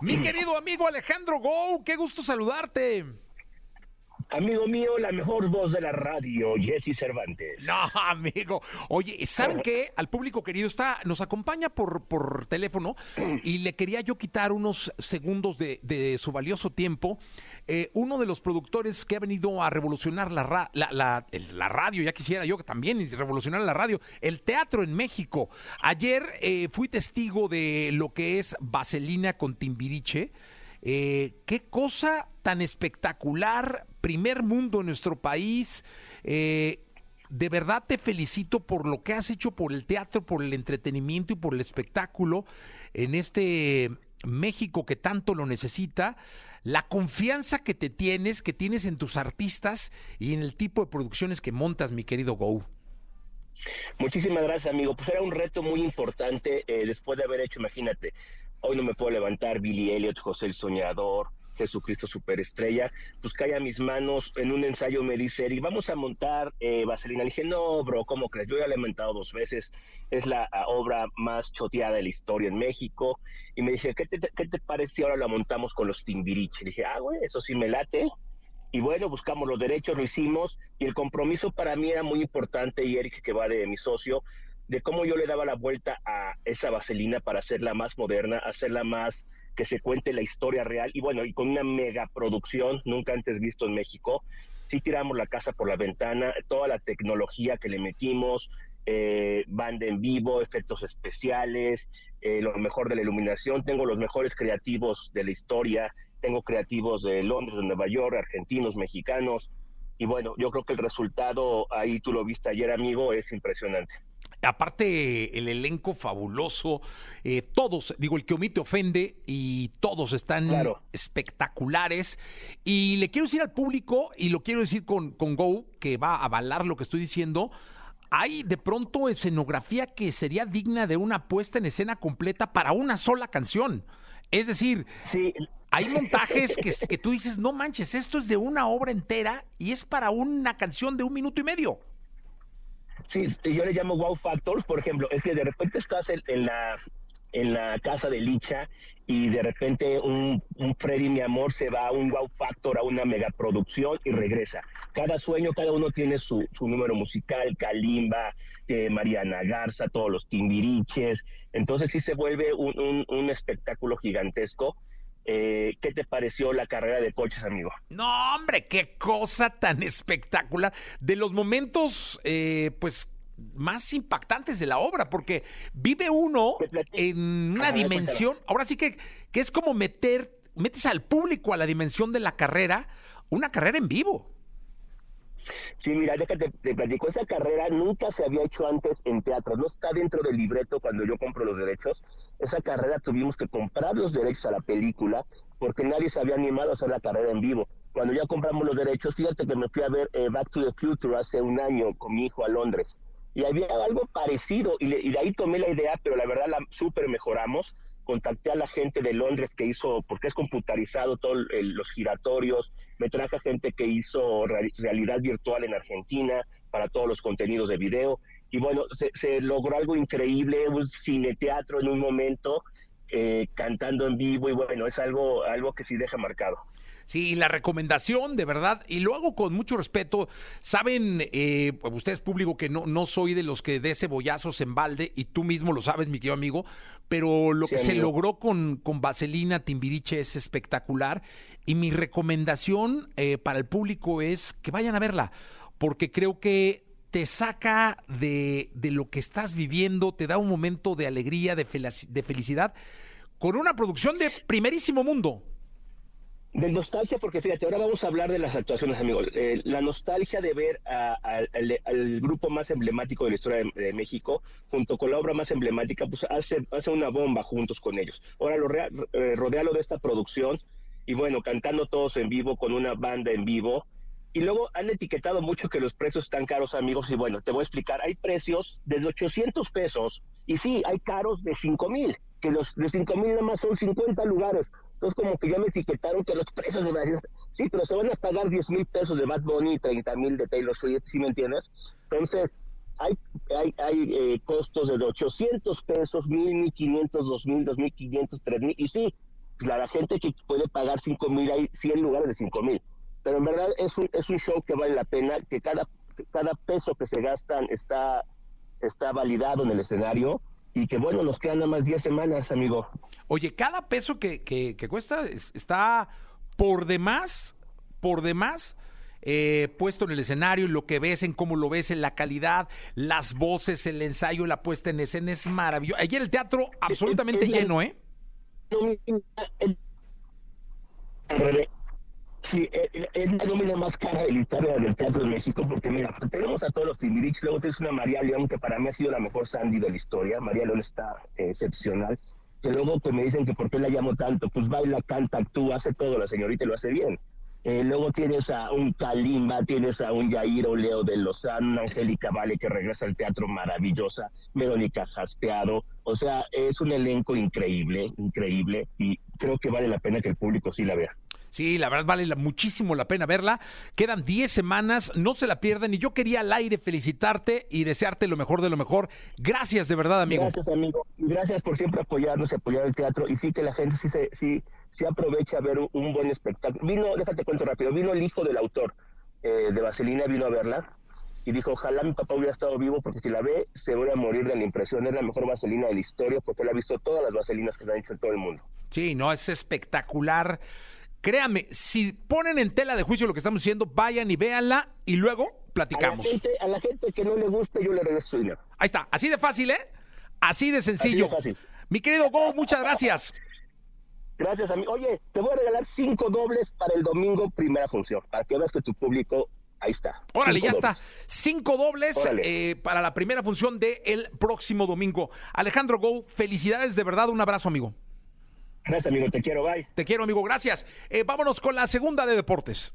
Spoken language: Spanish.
Mi querido amigo Alejandro Go, qué gusto saludarte. Amigo mío, la mejor voz de la radio, Jesse Cervantes. No, amigo. Oye, ¿saben qué? Al público querido está, nos acompaña por, por teléfono y le quería yo quitar unos segundos de, de su valioso tiempo. Eh, uno de los productores que ha venido a revolucionar la, ra- la, la- la radio, ya quisiera yo que también revolucionar la radio, el teatro en México. Ayer eh, fui testigo de lo que es Vaselina con Timbiriche. Eh, qué cosa tan espectacular, primer mundo en nuestro país. Eh, de verdad te felicito por lo que has hecho por el teatro, por el entretenimiento y por el espectáculo en este México que tanto lo necesita. La confianza que te tienes, que tienes en tus artistas y en el tipo de producciones que montas, mi querido Go. Muchísimas gracias, amigo. Pues era un reto muy importante eh, después de haber hecho, imagínate, hoy no me puedo levantar, Billy Elliot, José el Soñador, Jesucristo Superestrella, pues cae a mis manos, en un ensayo me dice, Eric, vamos a montar eh, Vaselina. Le dije, no, bro, ¿cómo crees? Yo ya la he montado dos veces, es la obra más choteada de la historia en México, y me dije, ¿qué te, te parece si ahora la montamos con los Timbiriche? Le dije, ah, güey, eso sí me late, y bueno, buscamos los derechos, lo hicimos y el compromiso para mí era muy importante y Eric, que va de mi socio, de cómo yo le daba la vuelta a esa vaselina para hacerla más moderna, hacerla más que se cuente la historia real y bueno, y con una mega producción nunca antes visto en México. Sí tiramos la casa por la ventana, toda la tecnología que le metimos, eh, banda en vivo, efectos especiales, eh, lo mejor de la iluminación. Tengo los mejores creativos de la historia, tengo creativos de Londres, de Nueva York, argentinos, mexicanos. Y bueno, yo creo que el resultado, ahí tú lo viste ayer, amigo, es impresionante. Aparte, el elenco fabuloso, eh, todos, digo, el que omite ofende y todos están Claro. espectaculares. Y le quiero decir al público, y lo quiero decir con, con Go, que va a avalar lo que estoy diciendo, hay de pronto escenografía que sería digna de una puesta en escena completa para una sola canción. Es decir, Sí, hay montajes que, que tú dices, no manches, esto es de una obra entera y es para una canción de un minuto y medio. Sí, yo le llamo wow factors, por ejemplo, es que de repente estás en, la en la casa de Licha y de repente un, un Freddy mi amor se va a un wow factor a una megaproducción y regresa. Cada sueño, cada uno tiene su, su número musical, Kalimba, eh, Mariana Garza, todos los timbiriches. Entonces sí se vuelve un, un espectáculo gigantesco. Eh, ¿Qué te pareció la carrera de coches, amigo? No, hombre, qué cosa tan espectacular. De los momentos, eh, pues, más impactantes de la obra, porque vive uno en una Ajá, dimensión, ahora sí que, que es como meter, metes al público a la dimensión de la carrera, una carrera en vivo. Sí, mira, déjate, te platico, esa carrera nunca se había hecho antes en teatro, no está dentro del libreto cuando yo compro los derechos. Esa carrera tuvimos que comprar los derechos a la película porque nadie se había animado a hacer la carrera en vivo. Cuando ya compramos los derechos, fíjate que me fui a ver eh, Back to the Future hace un año con mi hijo a Londres y había algo parecido y, le- y de ahí tomé la idea, pero la verdad la súper mejoramos. Contacté a la gente de Londres que hizo, porque es computarizado todos los giratorios, me traje a gente que hizo reali- realidad virtual en Argentina para todos los contenidos de video. Y bueno, se, se logró algo increíble, un cine teatro en un momento, eh, cantando en vivo, y bueno, es algo, algo que sí deja marcado. Sí, la recomendación, de verdad, y lo hago con mucho respeto. Saben, eh, ustedes público, que no, no soy de los que dé cebollazos en balde, y tú mismo lo sabes, mi querido amigo, pero lo Sí, que se logró con, con Vaselina Timbiriche es espectacular. Y mi recomendación eh, para el público es que vayan a verla, porque creo que te saca de, de lo que estás viviendo, te da un momento de alegría, de, felici- de felicidad, con una producción de primerísimo mundo. De nostalgia, porque fíjate, ahora vamos a hablar de las actuaciones, amigos. Eh, la nostalgia de ver a- al, grupo más emblemático de la historia de, México, junto con la obra más emblemática, pues hace, hace una bomba juntos con ellos. Ahora lo eh, rodealo de esta producción y bueno, cantando todos en vivo, con una banda en vivo. Y luego han etiquetado mucho que los precios están caros, amigos, y bueno, te voy a explicar. Hay precios desde 800 pesos, y sí, hay caros de 5 mil, que los de 5 mil nada más son 50 lugares. Entonces, como que ya me etiquetaron que los precios de Brasil, sí, pero se van a pagar 10 mil pesos de Bad Bunny y 30 mil de Taylor Swift, ¿sí me entiendes? Entonces, hay, hay, hay eh, costos de 800 pesos, 1000, 1500, 2000, 2500, 3000, y sí, pues, la, gente que puede pagar 5 mil, hay 100 lugares de 5 mil. Pero en verdad es un, es un show que vale la pena, que cada, cada peso que se gastan está, está validado en el escenario y que bueno, nos quedan nada más 10 semanas, amigo. Oye, cada peso que, que, que cuesta está por demás, por demás eh, puesto en el escenario, lo que ves, en cómo lo ves, en la calidad, las voces, el ensayo, la puesta en escena es maravilloso. Ayer el teatro absolutamente lleno, ¿eh? Sí, es la nómina más cara de la historia del teatro de México, porque mira, tenemos a todos los Timbiriche, luego tienes una María León, que para mí ha sido la mejor Sandy de la historia, María León está eh, excepcional, que luego que me dicen que por qué la llamo tanto, pues baila, canta, actúa, hace todo, la señorita lo hace bien. Eh, luego tienes a un Kalimba, tienes a un Yairo Leo de Lozano, Angélica Vale que regresa al teatro maravillosa, Verónica Jaspeado. O sea, es un elenco increíble, increíble, y creo que vale la pena que el público sí la vea. Sí, la verdad vale muchísimo la pena verla. Quedan 10 semanas, no se la pierdan. Y yo quería al aire felicitarte y desearte lo mejor de lo mejor. Gracias de verdad, amigo. Gracias, amigo. Gracias por siempre apoyarnos y apoyar el teatro. Y sí que la gente sí se, sí, sí aprovecha a ver un, buen espectáculo. Vino, déjate cuento rápido, vino el hijo del autor eh, de Vaselina, vino a verla y dijo, ojalá mi papá hubiera estado vivo porque si la ve se vuelve a morir de la impresión. Es la mejor vaselina de la historia porque él ha visto todas las vaselinas que se han hecho en todo el mundo. Sí, no, es espectacular. Créame, si ponen en tela de juicio lo que estamos diciendo, vayan y véanla y luego platicamos. A la gente, que no le guste, yo le regreso dinero. Ahí está, así de fácil, ¿eh? Así de sencillo. Así de fácil. Mi querido Go, muchas gracias. Gracias a mí. Oye, te voy a regalar cinco dobles para el domingo primera función, para que veas que tu público ahí está. Órale, ya está. Cinco dobles eh, para la primera función del el próximo domingo. Alejandro Go, felicidades de verdad. Un abrazo, amigo. Gracias, amigo. Te quiero. Bye. Te quiero, amigo. Gracias. Eh, vámonos con la segunda de deportes.